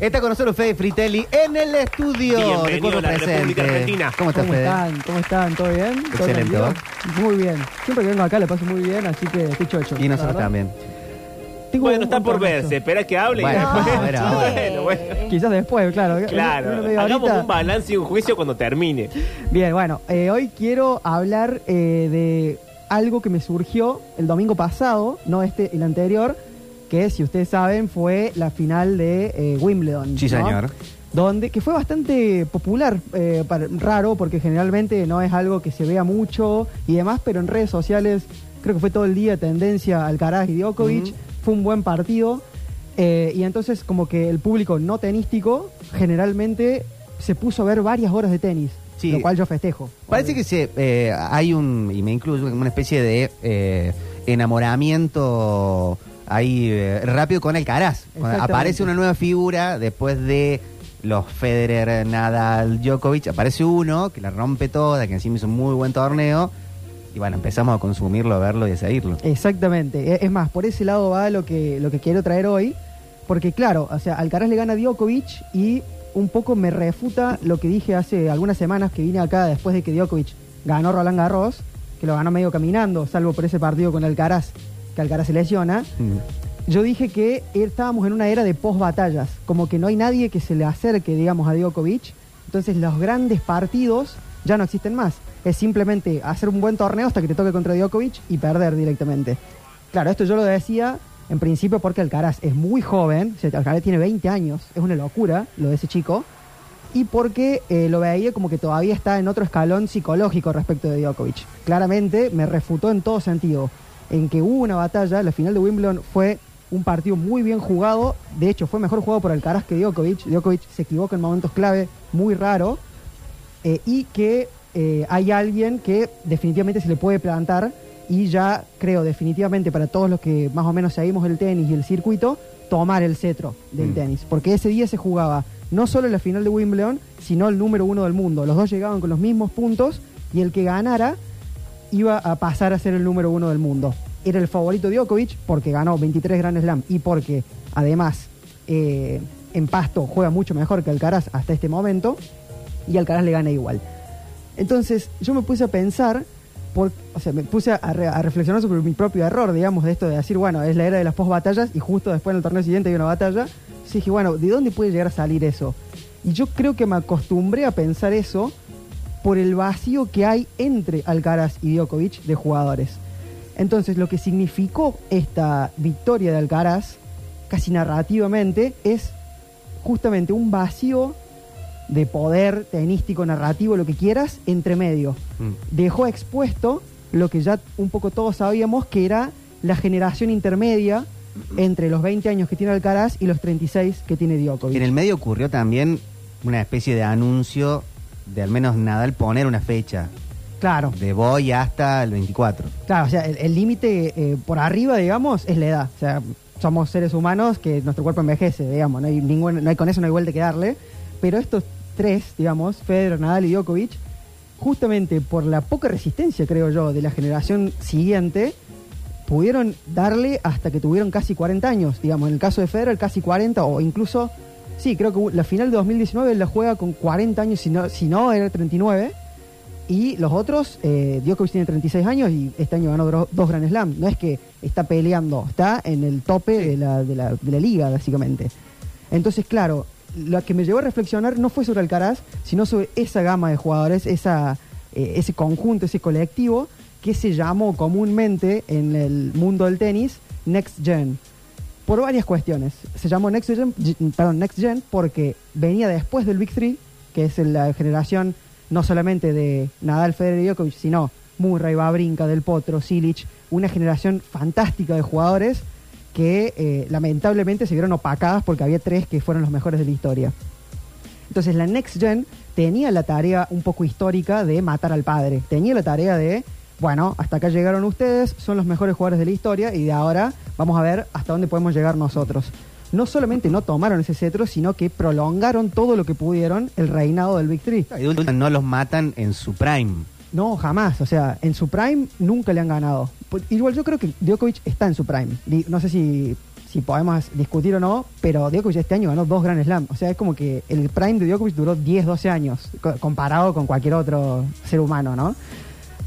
Está con nosotros Fede Fritelli en el estudio de Bienvenido Cuerpo a la Presente. República Argentina. ¿Cómo estás, ¿Cómo Fede? están? ¿Cómo están? ¿Todo bien? ¿Todo Excelente. Muy bien. Siempre que vengo acá le paso muy bien, así que estoy chocho. Y nosotros verdad. también. Tengo Bueno, un está por verse. Espera que hable Bueno, y después. ahora. bueno, bueno. Quizás después, claro. Claro, hagamos un balance y un juicio cuando termine. Bien, bueno, eh, hoy quiero hablar eh, de algo que me surgió el domingo pasado, no este, el anterior, que si ustedes saben fue la final de eh, Wimbledon. Sí, ¿no? señor. Donde, que fue bastante popular, eh, para- raro, porque generalmente no es algo que se vea mucho y demás, pero en redes sociales creo que fue todo el día tendencia Alcaraz y Djokovic, fue un buen partido, eh, y entonces como que el público no tenístico generalmente se puso a ver varias horas de tenis, Sí. lo cual yo festejo. Parece que se, hay un, y me incluyo, una especie de enamoramiento ahí eh, rápido con el Caraz. Exactamente. Aparece una nueva figura después de los Federer, Nadal, Djokovic. Aparece uno que la rompe toda, que encima hizo un muy buen torneo. Y bueno, empezamos a consumirlo, a verlo y a seguirlo. Exactamente. E- Es más, por ese lado va lo que, lo que quiero traer hoy. Porque claro, o sea, Alcaraz le gana a Djokovic y un poco me refuta lo que dije hace algunas semanas que vine acá después de que Djokovic ganó Roland Garros, que lo ganó medio caminando, salvo por ese partido con Alcaraz, que Alcaraz se lesiona. Mm. Yo dije que estábamos en una era de post-batallas, como que no hay nadie que se le acerque, digamos, a Djokovic. Entonces los grandes partidos ya no existen más. Es simplemente hacer un buen torneo hasta que te toque contra Djokovic y perder directamente. Claro, esto yo lo decía en principio porque Alcaraz es muy joven, Alcaraz tiene 20 años, es una locura lo de ese chico, y porque eh, lo veía como que todavía está en otro escalón psicológico respecto de Djokovic. Claramente me refutó en todo sentido, en que hubo una batalla, la final de Wimbledon fue un partido muy bien jugado, de hecho fue mejor jugado por Alcaraz que Djokovic, Djokovic se equivoca en momentos clave, muy raro, eh, y que eh, hay alguien que definitivamente se le puede plantar y ya creo definitivamente para todos los que más o menos seguimos el tenis y el circuito, tomar el cetro del Mm. tenis, porque ese día se jugaba no solo la final de Wimbledon, sino el número uno del mundo. Los dos llegaban con los mismos puntos y el que ganara iba a pasar a ser el número uno del mundo. Era el favorito Djokovic porque ganó 23 Grand Slam y porque además eh, en pasto juega mucho mejor que Alcaraz hasta este momento y Alcaraz le gana igual. Entonces yo me puse a pensar, por, o sea, me puse a, re- a reflexionar sobre mi propio error, digamos, de esto de decir, bueno, es la era de las post-batallas y justo después en el torneo siguiente hay una batalla. Entonces dije, bueno, ¿de dónde puede llegar a salir eso? Y yo creo que me acostumbré a pensar eso por el vacío que hay entre Alcaraz y Djokovic de jugadores. Entonces, lo que significó esta victoria de Alcaraz, casi narrativamente, es justamente un vacío de poder tenístico, narrativo, lo que quieras, entre medio. Mm. Dejó expuesto lo que ya un poco todos sabíamos, que era la generación intermedia entre los 20 años que tiene Alcaraz y los 36 que tiene Djokovic. En el medio ocurrió también una especie de anuncio de al menos Nadal poner una fecha. Claro. De voy hasta el 24. Claro, o sea, el límite eh, por arriba, digamos, es la edad. O sea, somos seres humanos que nuestro cuerpo envejece, digamos, no hay, ningún, no hay con eso no hay vuelta que darle. Pero estos tres, digamos, Federer, Nadal y Djokovic, justamente por la poca resistencia, creo yo, de la generación siguiente, pudieron darle hasta que tuvieron casi 40 años. Digamos, en el caso de Federer, casi 40 o incluso, sí, creo que la final de 2019 él la juega con 40 años, si no, si no era 39. Y los otros, eh, Djokovic tiene 36 años y este año ganó dos Grand Slam. No es que está peleando, está en el tope de, la, de, la, de la liga, básicamente. Entonces, claro, lo que me llevó a reflexionar no fue sobre Alcaraz, sino sobre esa gama de jugadores, esa, eh, ese conjunto, ese colectivo que se llamó comúnmente en el mundo del tenis Next Gen. Por varias cuestiones. Se llamó Next Gen, perdón, Next Gen porque venía después del Big Three, que es la generación no solamente de Nadal, Federer y Djokovic, sino Murray, Babrinka, Del Potro, Silic, una generación fantástica de jugadores que eh, lamentablemente se vieron opacadas porque había tres que fueron los mejores de la historia. Entonces la Next Gen tenía la tarea un poco histórica de matar al padre. Tenía la tarea de, bueno, hasta acá llegaron ustedes, son los mejores jugadores de la historia y de ahora vamos a ver hasta dónde podemos llegar nosotros. No solamente no tomaron ese cetro, sino que prolongaron todo lo que pudieron el reinado del Big Three. No los matan en su prime. No, jamás. O sea, en su prime nunca le han ganado. Pues, igual yo creo que Djokovic está en su prime. No sé si si podemos discutir o no, pero Djokovic este año ganó dos Grand Slam. O sea, es como que el prime de Djokovic duró 10, 12 años, co- comparado con cualquier otro ser humano, ¿no?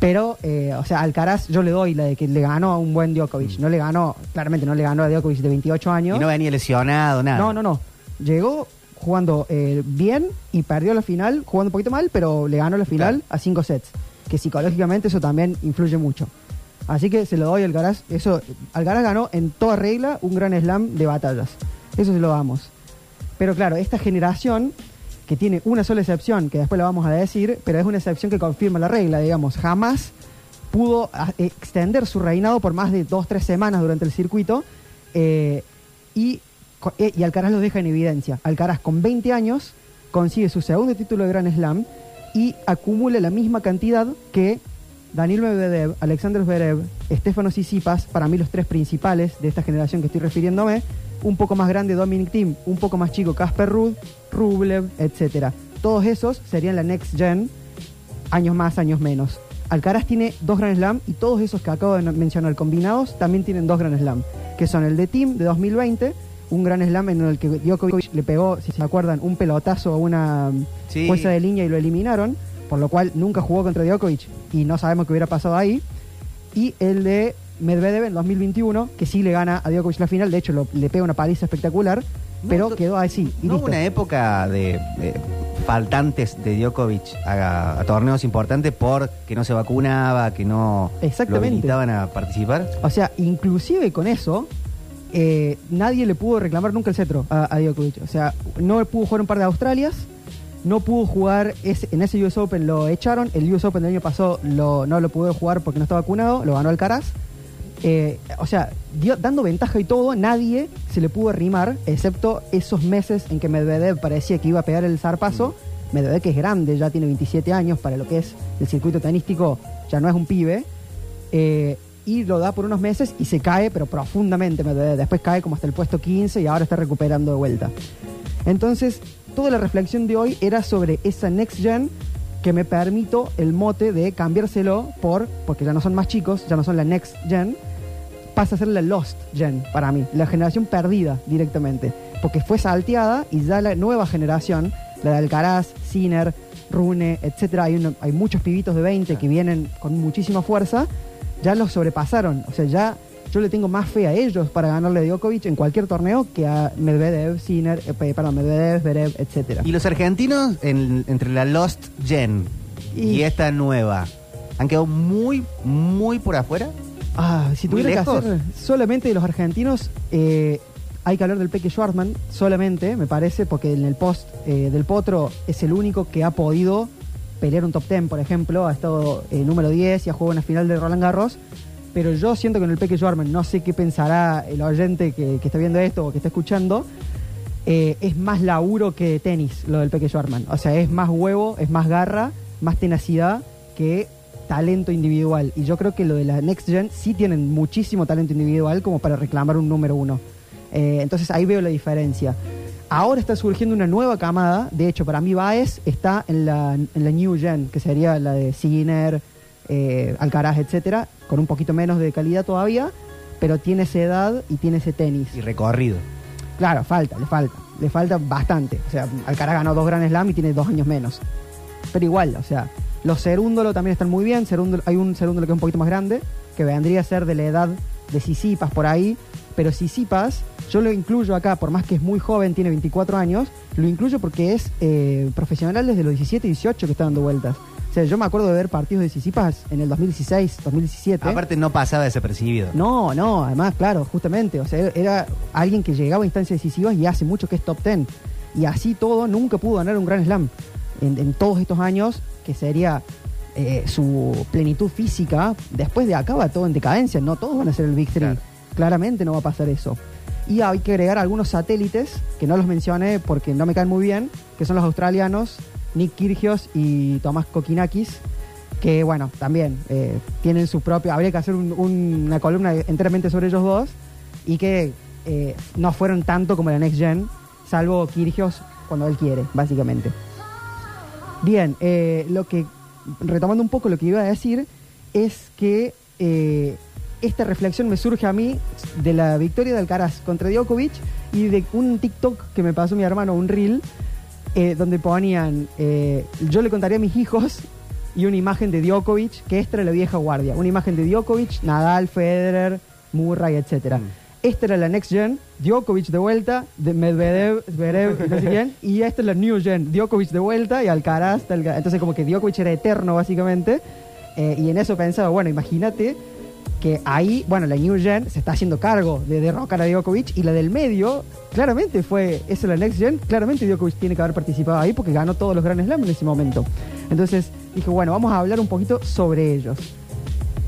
Pero, eh, o sea, Alcaraz yo le doy la de que le ganó a un buen Djokovic. No le ganó, claramente no le ganó a Djokovic de 28 años. Y no venía lesionado, nada. No, no, no. Llegó jugando eh, bien y perdió la final, jugando un poquito mal, pero le ganó la final Claro. a cinco sets. Que psicológicamente eso también influye mucho. Así que se lo doy a Alcaraz. Eso, Alcaraz ganó en toda regla un gran slam de batallas. Eso se lo damos. Pero claro, esta generación que tiene una sola excepción, que después la vamos a decir, pero es una excepción que confirma la regla, digamos, jamás pudo a- extender su reinado por más de dos, tres semanas durante el circuito eh, eh, y Alcaraz lo deja en evidencia. Alcaraz con 20 años consigue su segundo título de Grand Slam y acumula la misma cantidad que Daniel Medvedev, Alexander Zverev, Stefano Tsitsipas, para mí los tres principales de esta generación que estoy refiriéndome, un poco más grande Dominic Thiem, un poco más chico Casper Ruud, Rublev, etcétera. Todos esos serían la next gen, años más, años menos. Alcaraz tiene dos Grand Slam y todos esos que acabo de mencionar combinados también tienen dos Grand Slam, que son el de Team de 2020, un Grand Slam en el que Djokovic le pegó, si se acuerdan, un pelotazo a una Sí. jueza de línea y lo eliminaron, por lo cual nunca jugó contra Djokovic y no sabemos qué hubiera pasado ahí. Y el de Medvedev en 2021, que sí le gana a Djokovic la final, de hecho lo- le pega una paliza espectacular, pero quedó así. Y ¿No hubo listo. una época de, de faltantes de Djokovic a, a torneos importantes porque no se vacunaba, que no Exactamente. lo a participar? O sea, inclusive con eso, eh, nadie le pudo reclamar nunca el cetro a, a Djokovic. O sea, no pudo jugar un par de Australias, no pudo jugar ese- en ese US Open, lo echaron. El US Open del año pasado lo- no lo pudo jugar porque no estaba vacunado, lo ganó Alcaraz. Eh, o sea, dio- dando ventaja y todo, nadie se le pudo arrimar, excepto esos meses en que Medvedev parecía que iba a pegar el zarpazo. Medvedev, que es grande, ya tiene 27 años, para lo que es el circuito tenístico, ya no es un pibe. Eh, y lo da por unos meses y se cae, pero profundamente Medvedev. Después cae como hasta el puesto 15 y ahora está recuperando de vuelta. Entonces, toda la reflexión de hoy era sobre esa next gen que me permito el mote de cambiárselo por, porque ya no son más chicos, ya no son la next gen, pasa a ser la lost gen para mí, la generación perdida directamente, porque fue salteada y ya la nueva generación, la de Alcaraz, Sinner, Rune, etcétera, hay, uno- hay muchos pibitos de 20 que vienen con muchísima fuerza, ya los sobrepasaron, o sea, ya yo le tengo más fe a ellos para ganarle a Djokovic en cualquier torneo que a Medvedev, Sinner, eh, pe- perdón, Medvedev, Zverev, etcétera. Y los argentinos, en- entre la Lost Gen y, Y- esta nueva, han quedado muy, muy por afuera. Ah, si tuviera que hacer solamente de los argentinos, eh, hay que hablar del Peque Schwartzman, solamente, me parece, porque en el post eh, del Potro es el único que ha podido pelear un top 10, por ejemplo, ha estado eh, número 10 y ha jugado una final de Roland Garros. Pero yo siento que en el Peque Schwartzman, no sé qué pensará el oyente que, que está viendo esto o que está escuchando, eh, es más laburo que tenis lo del Peque Schwartzman. O sea, es más huevo, es más garra, más tenacidad que talento individual. Y yo creo que lo de la Next Gen sí tienen muchísimo talento individual como para reclamar un número uno. Eh, entonces ahí veo la diferencia. Ahora está surgiendo una nueva camada. De hecho, para mí Baez está en la, en la New Gen, que sería la de Sinner, eh, Alcaraz, etcétera, con un poquito menos de calidad todavía, pero tiene esa edad y tiene ese tenis. Y recorrido. Claro, falta, le falta. Le falta bastante. O sea, Alcaraz ganó dos Grand Slam y tiene dos años menos. Pero igual, o sea, los Cerúndolo también están muy bien. Cerúndolo- hay un Cerúndolo que es un poquito más grande, que vendría a ser de la edad de Sisipas por ahí. Pero Sisipas, yo lo incluyo acá, por más que es muy joven, tiene 24 años, lo incluyo porque es eh, profesional desde los 17 y 18 que está dando vueltas. O sea, yo me acuerdo de ver partidos de Sisipas en el 2016, 2017. Aparte no pasaba desapercibido. No, no, además, claro, justamente, o sea, era alguien que llegaba a instancias decisivas y hace mucho que es top 10. Y así todo, nunca pudo ganar un Grand Slam en, en todos estos años, que sería eh, su plenitud física. Después de acá va todo en decadencia, no todos van a ser el Big Three. Claro. Claramente no va a pasar eso. Y hay que agregar algunos satélites, que no los mencioné porque no me caen muy bien, que son los australianos, Nick Kyrgios y Tomás Kokinakis, que bueno, también eh, tienen su propio, habría que hacer un- un- una columna enteramente sobre ellos dos, y que eh, no fueron tanto como la Next Gen, salvo Kyrgios cuando él quiere, básicamente. Bien, eh, lo que, retomando un poco lo que iba a decir, es que eh, esta reflexión me surge a mí de la victoria de Alcaraz contra Djokovic y de un TikTok que me pasó mi hermano, un reel, eh, donde ponían, eh, yo le contaría a mis hijos y una imagen de Djokovic, que esta era la vieja guardia, una imagen de Djokovic, Nadal, Federer, Murray, etcétera. Esta era la next gen, Djokovic de vuelta, de Medvedev, Zverev, no sé quién, y esta es la new gen, Djokovic de vuelta y Alcaraz, tal- entonces como que Djokovic era eterno básicamente, eh, y en eso pensaba, bueno, imagínate que ahí, bueno, la New Gen se está haciendo cargo de derrocar a Djokovic y la del medio, claramente fue, esa es la Next Gen, claramente Djokovic tiene que haber participado ahí porque ganó todos los Grand Slam en ese momento. Entonces dije, bueno, vamos a hablar un poquito sobre ellos.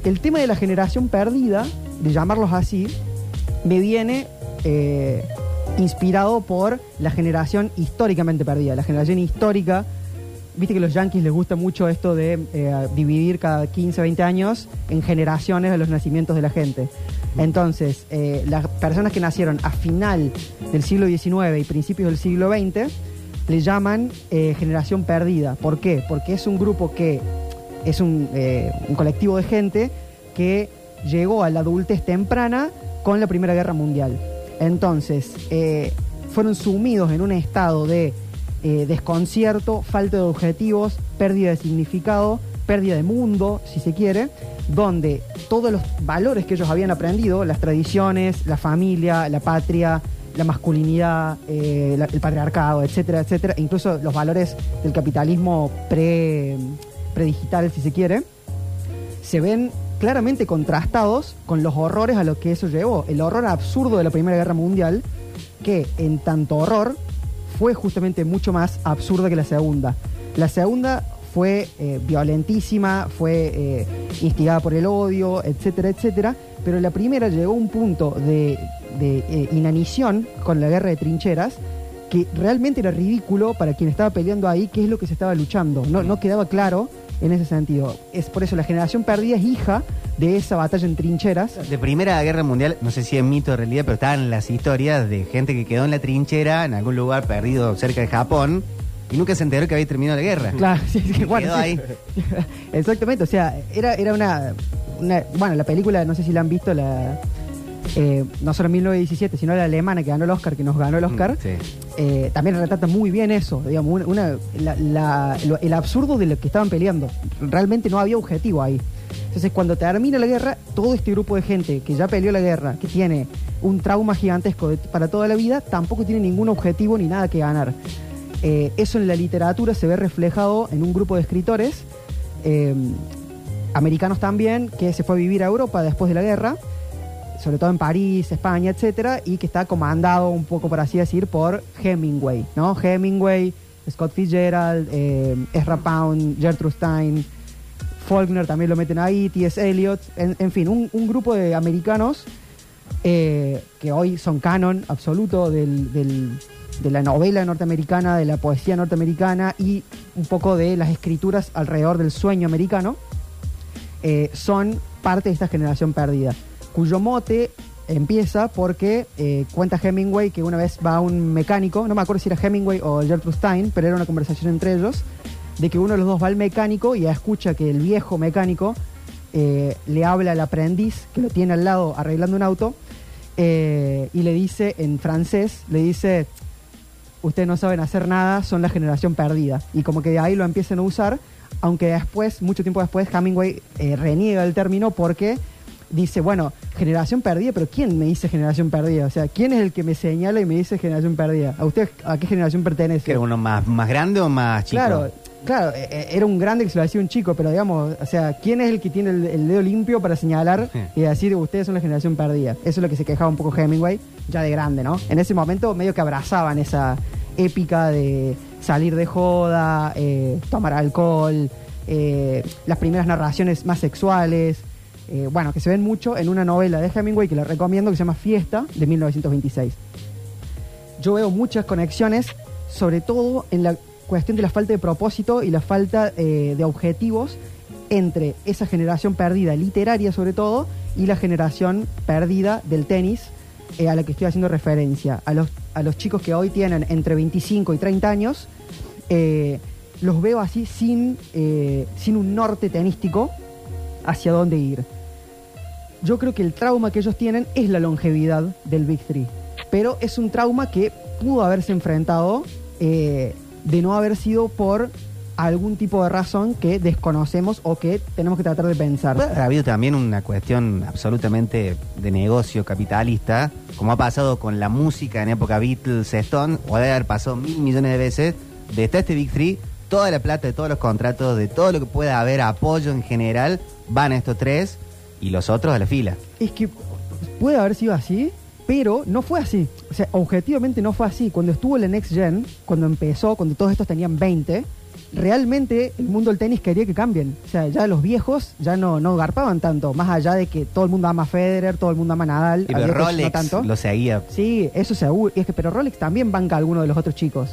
El tema de la generación perdida, de llamarlos así, me viene eh, inspirado por la generación históricamente perdida, la generación histórica Viste que a los yankees les gusta mucho esto de eh, dividir cada 15, 20 años en generaciones de los nacimientos de la gente. Entonces, eh, las personas que nacieron a final del siglo XIX y principios del siglo XX le llaman generación perdida. ¿Por qué? Porque es un grupo que es un, un colectivo de gente que llegó a la adultez temprana con la Primera Guerra Mundial. Entonces, eh, fueron sumidos en un estado de eh, desconcierto, falta de objetivos, pérdida de significado, pérdida de mundo, si se quiere, donde todos los valores que ellos habían aprendido, las tradiciones, la familia, la patria, la masculinidad, eh, el patriarcado, etcétera, etcétera, incluso los valores del capitalismo pre, predigital, si se quiere, se ven claramente contrastados con los horrores a los que eso llevó. El horror absurdo de la Primera Guerra Mundial, que en tanto horror fue justamente mucho más absurda que la segunda. La segunda fue eh, violentísima, fue eh, instigada por el odio, etcétera, etcétera, pero la primera llegó a un punto de, de, eh, inanición con la guerra de trincheras que realmente era ridículo para quien estaba peleando ahí qué es lo que se estaba luchando. No, no quedaba claro en ese sentido. Es por eso la generación perdida es hija de esa batalla en trincheras. De Primera Guerra Mundial, no sé si es mito o realidad, pero estaban las historias de gente que quedó en la trinchera en algún lugar perdido cerca de Japón y nunca se enteró que había terminado la guerra. Claro, sí, sí, bueno, quedó sí. ahí. Exactamente, o sea, era, era una, una- Bueno, la película, no sé si la han visto, la. Eh, no solo 1917, sino la alemana que ganó el Oscar, que nos ganó el Oscar. Mm, sí. eh, también retrata muy bien eso, digamos, una, una- la- la- lo- el absurdo de lo que estaban peleando. Realmente no había objetivo ahí. Entonces, cuando termina la guerra, todo este grupo de gente que ya peleó la guerra, que tiene un trauma gigantesco de- para toda la vida, tampoco tiene ningún objetivo ni nada que ganar. Eh, eso en la literatura se ve reflejado en un grupo de escritores, eh, americanos también, que se fue a vivir a Europa después de la guerra sobre todo en París, España, etcétera, y que está comandado un poco, por así decir, por Hemingway, ¿no? Hemingway, Scott Fitzgerald, eh, Ezra Pound, Gertrude Stein, Faulkner también lo meten ahí, T.S. Eliot, en, en fin, un, grupo de americanos eh, que hoy son canon absoluto del- de la novela norteamericana, de la poesía norteamericana y un poco de las escrituras alrededor del sueño americano eh, son parte de esta generación perdida, cuyo mote empieza porque eh, cuenta Hemingway que una vez va a un mecánico, no me acuerdo si era Hemingway o Gertrude Stein, pero era una conversación entre ellos, de que uno de los dos va al mecánico y escucha que el viejo mecánico eh, le habla al aprendiz que lo tiene al lado arreglando un auto eh, y le dice en francés, le dice, ustedes no saben hacer nada, son la generación perdida. Y como que de ahí lo empiezan a usar, aunque después, mucho tiempo después, Hemingway eh, reniega el término porque dice, bueno, generación perdida, pero ¿quién me dice generación perdida? O sea, ¿quién es el que me señala y me dice generación perdida? ¿A usted a qué generación pertenece? ¿Que era uno más, más grande o más chico? Claro, claro, eh, eh, era un grande que se lo hacía un chico, pero digamos, o sea, ¿quién es el que tiene el, el dedo limpio para señalar Sí. y decir ustedes son la generación perdida? Eso es lo que se quejaba un poco Hemingway, ya de grande, ¿no? En ese momento medio que abrazaban esa épica de salir de joda, eh, tomar alcohol, eh, las primeras narraciones más sexuales, eh, bueno, que se ven mucho en una novela de Hemingway que les recomiendo que se llama Fiesta de 1926 yo veo muchas conexiones, sobre todo en la cuestión de la falta de propósito y la falta eh, de objetivos entre esa generación perdida literaria sobre todo y la generación perdida del tenis eh, a la que estoy haciendo referencia. A los, a los chicos que hoy tienen entre 25 y 30 años, los veo así sin, sin un norte tenístico hacia dónde ir. Yo creo que el trauma que ellos tienen es la longevidad del Big Three. Pero es un trauma que pudo haberse enfrentado eh, de no haber sido por algún tipo de razón que desconocemos o que tenemos que tratar de pensar. Ha habido también una cuestión absolutamente de negocio capitalista, como ha pasado con la música en época Beatles, Stone, o debe haber pasado mil millones de veces, de este Big Three, toda la plata de todos los contratos, de todo lo que pueda haber apoyo en general, van a estos tres y los otros a la fila. Es que puede haber sido así, pero no fue así. O sea, objetivamente no fue así. Cuando estuvo la Next Gen, cuando empezó, cuando todos estos tenían 20, realmente el mundo del tenis quería que cambien. O sea, ya los viejos ya no, no garpaban tanto, más allá de que todo el mundo ama a Federer, todo el mundo ama a Nadal. Pero Rolex no tanto. lo seguía. Sí, eso seguro. Y es que, pero Rolex también banca a alguno de los otros chicos.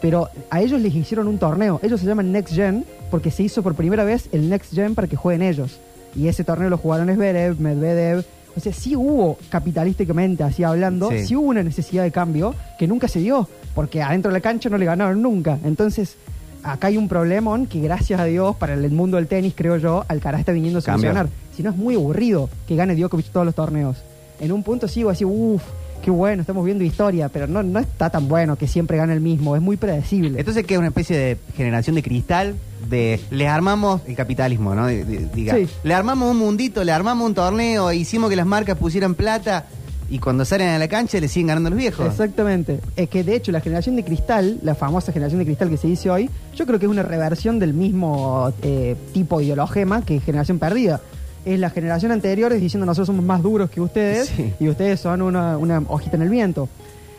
Pero a ellos les hicieron un torneo. Ellos se llaman Next Gen porque se hizo por primera vez el Next Gen para que jueguen ellos. Y ese torneo lo jugaron Zverev, Medvedev. O sea, sí hubo, capitalísticamente, así hablando, Sí. sí. hubo una necesidad de cambio que nunca se dio. Porque adentro de la cancha no le ganaron nunca. Entonces, acá hay un problemón que gracias a Dios para el mundo del tenis, creo yo, Alcaraz está viniendo a solucionar. Si no es muy aburrido que gane Djokovic todos los torneos. En un punto sigo así, uff, qué bueno, estamos viendo historia, pero no, no está tan bueno que siempre gane el mismo, es muy predecible. Entonces, que es una especie de generación de cristal, de le armamos el capitalismo, ¿no? De- de- diga, Sí. le armamos un mundito, le armamos un torneo, hicimos que las marcas pusieran plata y cuando salen a la cancha le siguen ganando los viejos. Exactamente. Es que de hecho la generación de cristal, la famosa generación de cristal que se dice hoy, yo creo que es una reversión del mismo eh, tipo ideologema que generación perdida. Es la generación anterior diciendo nosotros somos más duros que ustedes Sí. y ustedes son una, una hojita en el viento.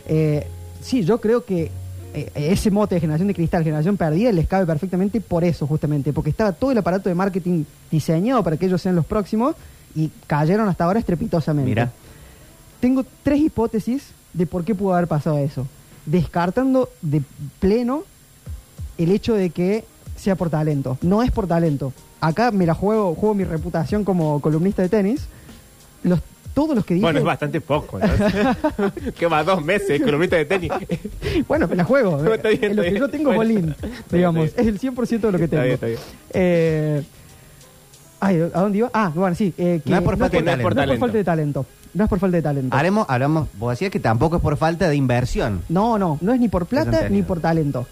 Eh, sí, yo creo que eh, ese mote de generación de cristal, generación perdida, les cabe perfectamente por eso justamente, porque estaba todo el aparato de marketing diseñado para que ellos sean los próximos y cayeron hasta ahora estrepitosamente. Mira. Tengo tres hipótesis de por qué pudo haber pasado eso. Descartando de pleno el hecho de que sea por talento. No es por talento. Acá me la juego, juego mi reputación como columnista de tenis. Los, todos los que dije. Bueno, es bastante poco. ¿no? que va dos meses, columnista de tenis. Bueno, me la juego. Está bien, En lo está que yo bien. tengo Bueno. bolín, digamos. está bien. Es el 100% de lo que tengo. Está bien, está bien. Eh, ay, ¿a dónde iba? Ah, bueno, sí. eh, que No es por falta de talento. No es por falta de talento. No es por falta de talento. Haremos, hablamos, vos decías que tampoco es por falta de inversión. No, no, no es ni por plata ni por talento.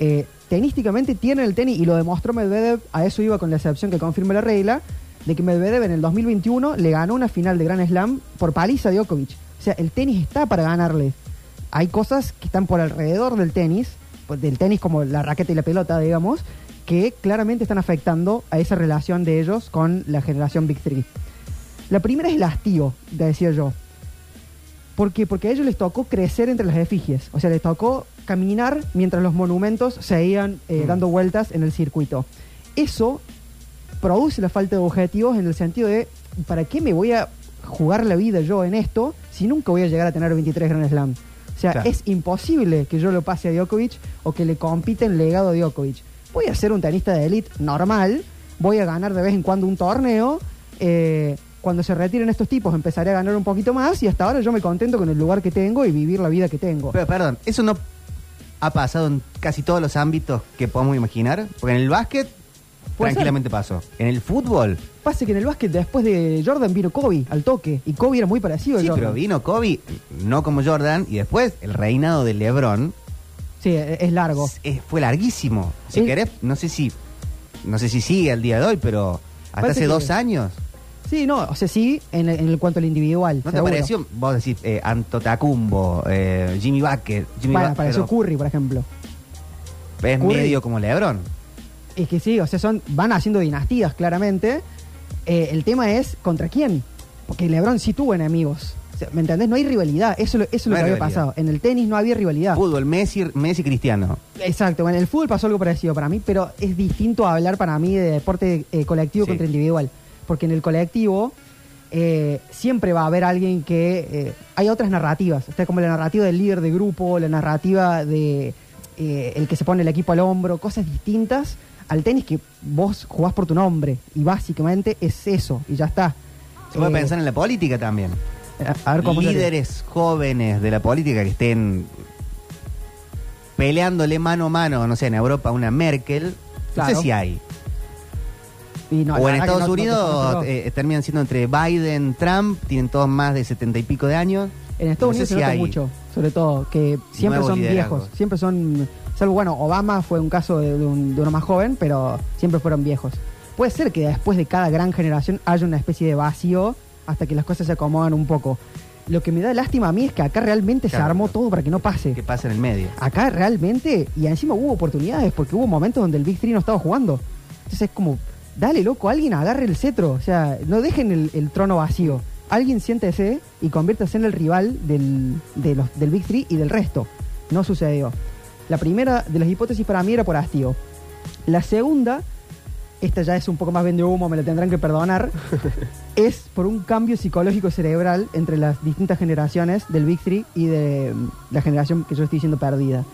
Eh, tenísticamente tiene el tenis y lo demostró Medvedev, a eso iba con la excepción que confirma la regla, de que Medvedev en el 2021 le ganó una final de Grand Slam por paliza a Djokovic. O sea, el tenis está para ganarle. Hay cosas que están por alrededor del tenis, pues, del tenis como la raqueta y la pelota, digamos, que claramente están afectando a esa relación de ellos con la generación Big Three. La primera es el hastío, decía yo. ¿Por qué? Porque a ellos les tocó crecer entre las efigies. O sea, les tocó caminar mientras los monumentos seguían eh, Mm. dando vueltas en el circuito. Eso produce la falta de objetivos en el sentido de, ¿para qué me voy a jugar la vida yo en esto si nunca voy a llegar a tener 23 Grand Slam? O sea, Claro. es imposible que yo lo pase a Djokovic o que le compite en legado a Djokovic. Voy a ser un tenista de élite normal, voy a ganar de vez en cuando un torneo. eh, cuando se retiren estos tipos empezaré a ganar un poquito más y hasta ahora yo me contento con el lugar que tengo y vivir la vida que tengo. Pero perdón, eso no ha pasado en casi todos los ámbitos que podemos imaginar. Porque en el básquet tranquilamente pasó. En el fútbol, Pasa que en el básquet después de Jordan vino Kobe al toque y Kobe era muy parecido a sí, Jordan. pero vino Kobe, no como Jordan, y después el reinado de LeBron Sí, e- es largo. fue larguísimo. Si Es- querés, no sé si no sé si sigue al día de hoy, pero hasta Parece hace dos años. Sí, no, o sea, sí, en, en el cuanto al individual. ¿No te seguro. pareció? Vos decís eh, Antotacumbo, eh, Jimmy Bucket, Jimmy Bueno, Bucket, apareció pero Curry, por ejemplo. es Curry. medio como LeBron. Es que sí, o sea, son, van haciendo dinastías, claramente. Eh, el tema es, ¿contra quién? Porque LeBron sí tuvo enemigos. O sea, ¿Me entendés? No hay rivalidad. Eso, eso es No lo que había rivalidad. pasado. En el tenis no había rivalidad. Fútbol, Messi, Messi Cristiano. Exacto, en el fútbol pasó algo parecido para mí, pero es distinto a hablar para mí de deporte eh, colectivo Sí. contra individual. Porque en el colectivo eh, siempre va a haber alguien que... eh, hay otras narrativas, está como la narrativa del líder de grupo, la narrativa de eh, el que se pone el equipo al hombro, cosas distintas al tenis que vos jugás por tu nombre y básicamente es eso y ya está. Se puede Eh, pensar en la política también. a, a ver cómo sería. Líderes jóvenes de la política que estén peleándole mano a mano, no sé, en Europa una Merkel. No Claro. sé si hay. Y no, la o en Estados no- Unidos eh, terminan siendo entre Biden, Trump, tienen todos más de setenta y pico de años. En Estados no sé Unidos se nota hay mucho, sobre todo, que siempre son liderazgos. viejos. Siempre son. Salvo, bueno, Obama fue un caso de, de un- de uno más joven, pero siempre fueron viejos. Puede ser que después de cada gran generación haya una especie de vacío hasta que las cosas se acomodan un poco. Lo que me da lástima a mí es que acá realmente se armó todo para que no pase. que pasa en el medio. Acá realmente, y encima hubo oportunidades, porque hubo momentos donde el Big Three no estaba jugando. Entonces es como, dale loco, alguien agarre el cetro. O sea, no dejen el, el trono vacío. Alguien siéntese y conviértase en el rival del, de los, del Big Three y del resto. No sucedió. La primera de las hipótesis para mí era por hastío. La segunda, esta ya es un poco más vende humo, me la tendrán que perdonar, es por un cambio psicológico cerebral entre las distintas generaciones del Big Three y de mm, la generación que yo estoy diciendo perdida.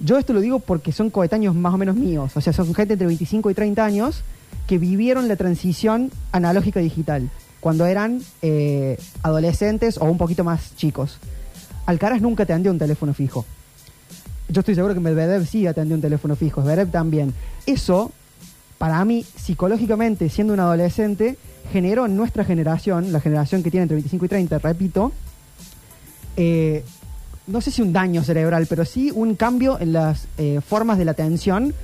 Yo esto lo digo porque son coetáneos más o menos míos, o sea, son gente entre 25 y 30 años que vivieron la transición analógica digital cuando eran eh, adolescentes o un poquito más chicos. Alcaraz nunca atendió un teléfono fijo. Yo estoy seguro que Medvedev sí atendió un teléfono fijo, Zverev también. Eso, para mí, psicológicamente, siendo un adolescente, generó en nuestra generación, la generación que tiene entre 25 y 30, repito, eh, no sé si un daño cerebral, pero sí un cambio en las eh, formas de la atención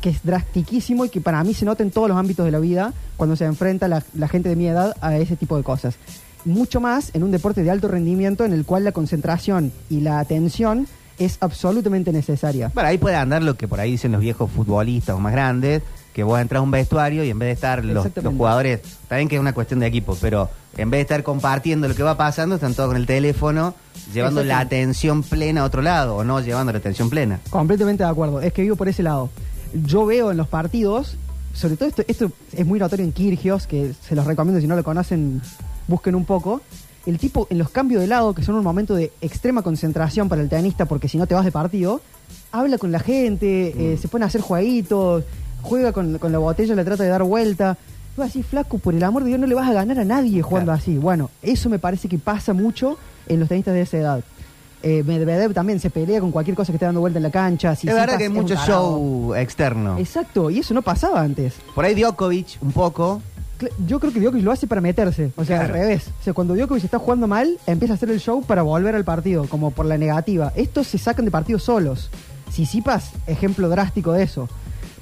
que es drastiquísimo y que para mí se nota en todos los ámbitos de la vida cuando se enfrenta la, la gente de mi edad a ese tipo de cosas. Mucho más en un deporte de alto rendimiento en el cual la concentración y la atención es absolutamente necesaria. Bueno, ahí puede andar lo que por ahí dicen los viejos futbolistas o más grandes, que vos entras a un vestuario y en vez de estar los, los jugadores, también que es una cuestión de equipo, pero en vez de estar compartiendo lo que va pasando, están todos con el teléfono, llevando la atención plena a otro lado, o no llevando la atención plena. Completamente de acuerdo. Es que vivo por ese lado. Yo veo en los partidos, sobre todo esto, esto es muy notorio en Kirgios, que se los recomiendo si no lo conocen, busquen un poco. El tipo en los cambios de lado, que son un momento de extrema concentración para el tenista, porque si no te vas de partido, habla con la gente, eh, se pone a hacer jueguitos, juega con, con la botella, le trata de dar vuelta. Tú así, flaco, por el amor de Dios, no le vas a ganar a nadie jugando Claro. así. Bueno, eso me parece que pasa mucho en los tenistas de esa edad. Eh, Medvedev también se pelea con cualquier cosa que esté dando vuelta en la cancha. es verdad que hay mucho show externo. Exacto, y eso no pasaba antes. Por ahí Djokovic, un poco, Cl- Yo creo que Djokovic lo hace para meterse, o sea, Claro. al revés. O sea, cuando Djokovic está jugando mal, empieza a hacer el show para volver al partido, como por la negativa. Estos se sacan de partidos solos. Sisipas, ejemplo drástico de eso.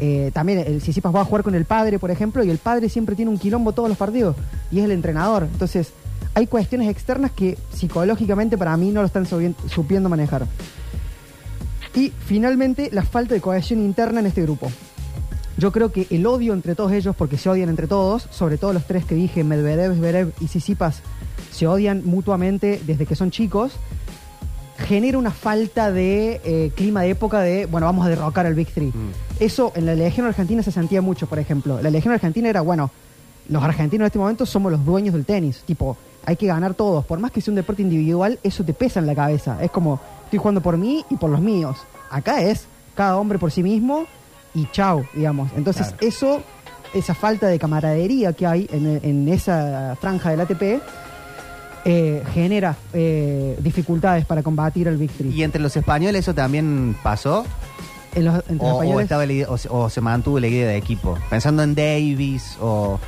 Eh, también el Sisipas va a jugar con el padre, por ejemplo, y el padre siempre tiene un quilombo todos los partidos, y es el entrenador. Entonces, hay cuestiones externas que psicológicamente para mí no lo están supiendo manejar. Y finalmente, la falta de cohesión interna en este grupo. Yo creo que el odio entre todos ellos, porque se odian entre todos, sobre todo los tres que dije, Medvedev, Zverev y Sisipas, se odian mutuamente desde que son chicos, genera una falta de eh, clima de época de, bueno, vamos a derrocar al Big Three. Eso en la Legión Argentina se sentía mucho, por ejemplo. La Legión Argentina era, bueno, los argentinos en este momento somos los dueños del tenis. Tipo, hay que ganar todos. Por más que sea un deporte individual, eso te pesa en la cabeza. Es como, estoy jugando por mí y por los míos. Acá es cada hombre por sí mismo y chao, digamos. Entonces, Claro. eso, esa falta de camaradería que hay en, en esa franja del ATP, eh, genera eh, dificultades para combatir al Big Three. y entre los españoles eso también pasó, En los- entre los o, o españoles- estaba o se mantuvo la idea de equipo, pensando en Davis o...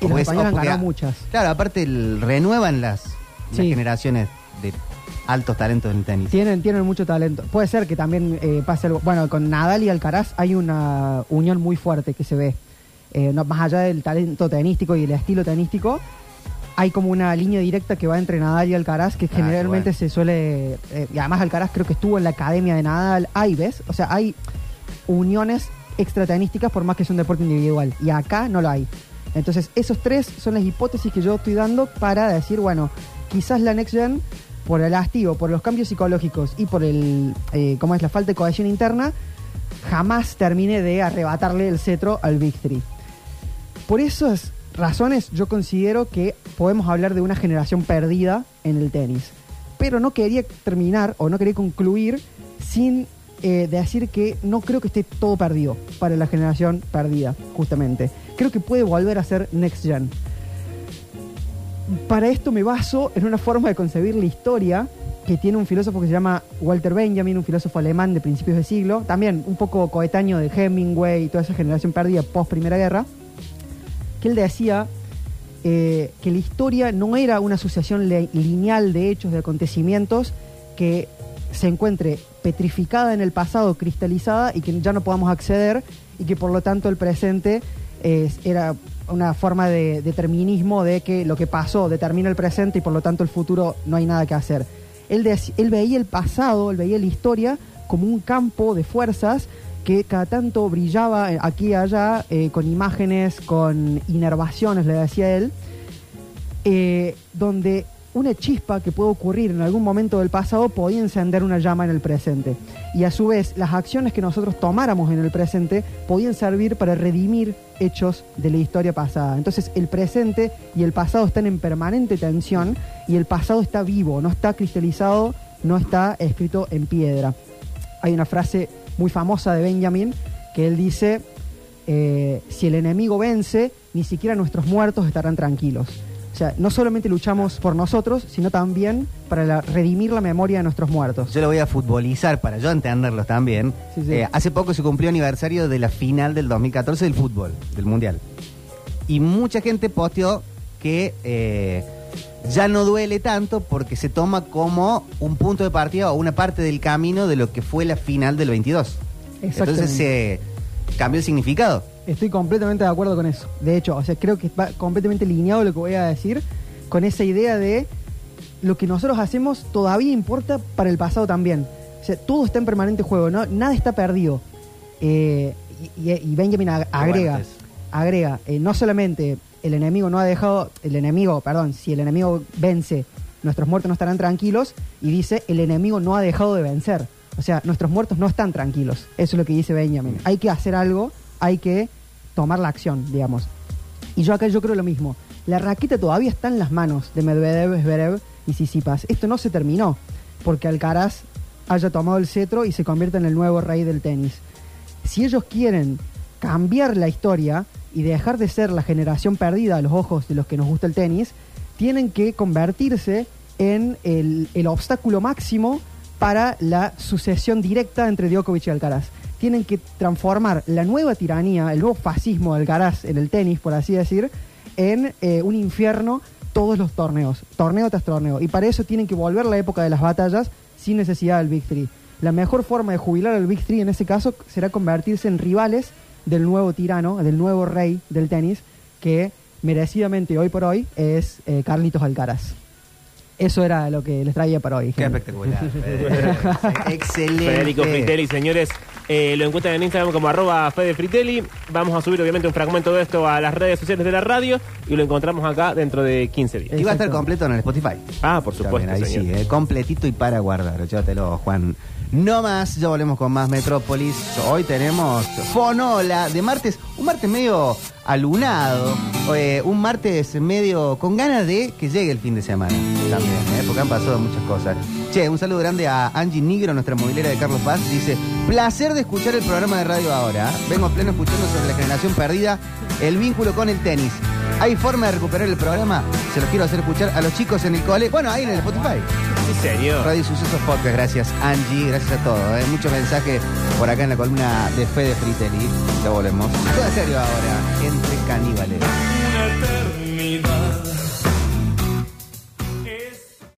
Y los o es- han ganado muchas. Claro, aparte el- renuevan las, las Sí. generaciones de altos talentos en el tenis. Tienen, tienen mucho talento. Puede ser que también eh, pase algo. Bueno, con Nadal y Alcaraz hay una unión muy fuerte que se ve. Eh, no, más allá del talento tenístico y el estilo tenístico, hay como una línea directa que va entre Nadal y Alcaraz que Ah, generalmente bueno. se suele. eh, y además, Alcaraz creo que estuvo en la academia de Nadal. Hay, ¿ves? O sea, hay uniones extratenísticas por más que es un deporte individual. Y acá no lo hay. Entonces, esos tres son las hipótesis que yo estoy dando para decir, bueno, quizás la Next Gen, por el hastío, por los cambios psicológicos y por el, eh, ¿cómo es la falta de cohesión interna, jamás termine de arrebatarle el cetro al Big Three. Por esas razones, yo considero que podemos hablar de una generación perdida en el tenis. Pero no quería terminar o no quería concluir sin eh, decir que no creo que esté todo perdido para la generación perdida, justamente. Creo que puede volver a ser Next Gen. Para esto me baso en una forma de concebir la historia que tiene un filósofo que se llama Walter Benjamin, un filósofo alemán de principios de siglo, también un poco coetáneo de Hemingway y toda esa generación perdida post Primera Guerra, que él decía eh, que la historia no era una le- lineal de hechos, de acontecimientos, que se encuentre petrificada en el pasado, cristalizada y que ya no podamos acceder y que por lo tanto el presente era una forma de determinismo de que lo que pasó determina el presente y por lo tanto el futuro no hay nada que hacer. Él, dec- él veía el pasado, él veía la historia como un campo de fuerzas que cada tanto brillaba eh, aquí y allá eh, con imágenes, con inervaciones, le decía él, eh, donde una chispa que puede ocurrir en algún momento del pasado podía encender una llama en el presente. Y a su vez, las acciones que nosotros tomáramos en el presente podían servir para redimir hechos de la historia pasada. Entonces, el presente y el pasado están en permanente tensión y el pasado está vivo, no está cristalizado, no está escrito en piedra. Hay una frase muy famosa de Benjamin que él dice, eh, si el enemigo vence, ni siquiera nuestros muertos estarán tranquilos. O sea, no solamente luchamos por nosotros, sino también para la- redimir la memoria de nuestros muertos. Yo lo voy a futbolizar para yo entenderlos también. Sí, sí. Eh, hace poco se cumplió aniversario de la final del 2014 del fútbol, del Mundial. Y mucha gente posteó que eh, ya no duele tanto porque se toma como un punto de partida o una parte del camino de lo que fue la final del 22. Exactamente. Entonces se cambió el significado. Estoy completamente de acuerdo con eso. De hecho, o sea, creo que va completamente alineado lo que voy a decir con esa idea de lo que nosotros hacemos todavía importa para el pasado también. O sea, todo está en permanente juego, ¿no? nada está perdido. Eh, y, y- Benjamin ag- agrega, agrega, eh, no solamente el enemigo no ha dejado, el enemigo, perdón, si el enemigo vence, nuestros muertos no estarán tranquilos, y dice, el enemigo no ha dejado de vencer. O sea, nuestros muertos no están tranquilos. Eso es lo que dice Benjamin. Hay que hacer algo, hay que tomar la acción, digamos. Y yo acá yo creo lo mismo. La raqueta todavía está en las manos de Medvedev, Zverev y Sisipas. Esto no se terminó porque Alcaraz haya tomado el cetro y se convierta en el nuevo rey del tenis. Si ellos quieren cambiar la historia y dejar de ser la generación perdida a los ojos de los que nos gusta el tenis, tienen que convertirse en el, el obstáculo máximo para la sucesión directa entre Djokovic y Alcaraz. Tienen que transformar la nueva tiranía, el nuevo fascismo de Alcaraz en el tenis, por así decir, en eh, un infierno todos los torneos, torneo tras torneo. Y para eso tienen que volver a la época de las batallas sin necesidad del Big Three. La mejor forma de jubilar al Big Three en ese caso será convertirse en rivales del nuevo tirano, del nuevo rey del tenis, que merecidamente hoy por hoy es eh, Carlitos Alcaraz. Eso era lo que les traía para hoy. Qué gente. espectacular. Excelente. Federico Fritelli, señores, eh, lo encuentran en Instagram como arroba Fede Fritelli. Vamos a subir obviamente un fragmento de esto a las redes sociales de la radio y lo encontramos acá dentro de 15 días. Y va a estar completo en el Spotify. Ah, por supuesto, También, ahí señor. sí, eh, completito y para guardar. Llévatelo, Juan. No más, ya volvemos con más Metrópolis. Hoy tenemos Fonola de martes, un martes medio alunado, eh, un martes medio con ganas de que llegue el fin de semana también, eh, porque han pasado muchas cosas. Che, un saludo grande a Angie Nigro, nuestra movilera de Carlos Paz. Dice, placer de escuchar el programa de radio ahora. Vengo a pleno escuchando sobre la generación perdida, el vínculo con el tenis. ¿Hay forma de recuperar el programa? Se los quiero hacer escuchar a los chicos en el cole. Bueno, ahí en el Spotify. Sí, señor. Radio Sucesos Podcast, gracias Angie, gracias a todos. ¿eh? Muchos mensajes por acá en la columna de Fede Fritelli. Ya volvemos. Todo en serio ahora, entre caníbales. una eternidad.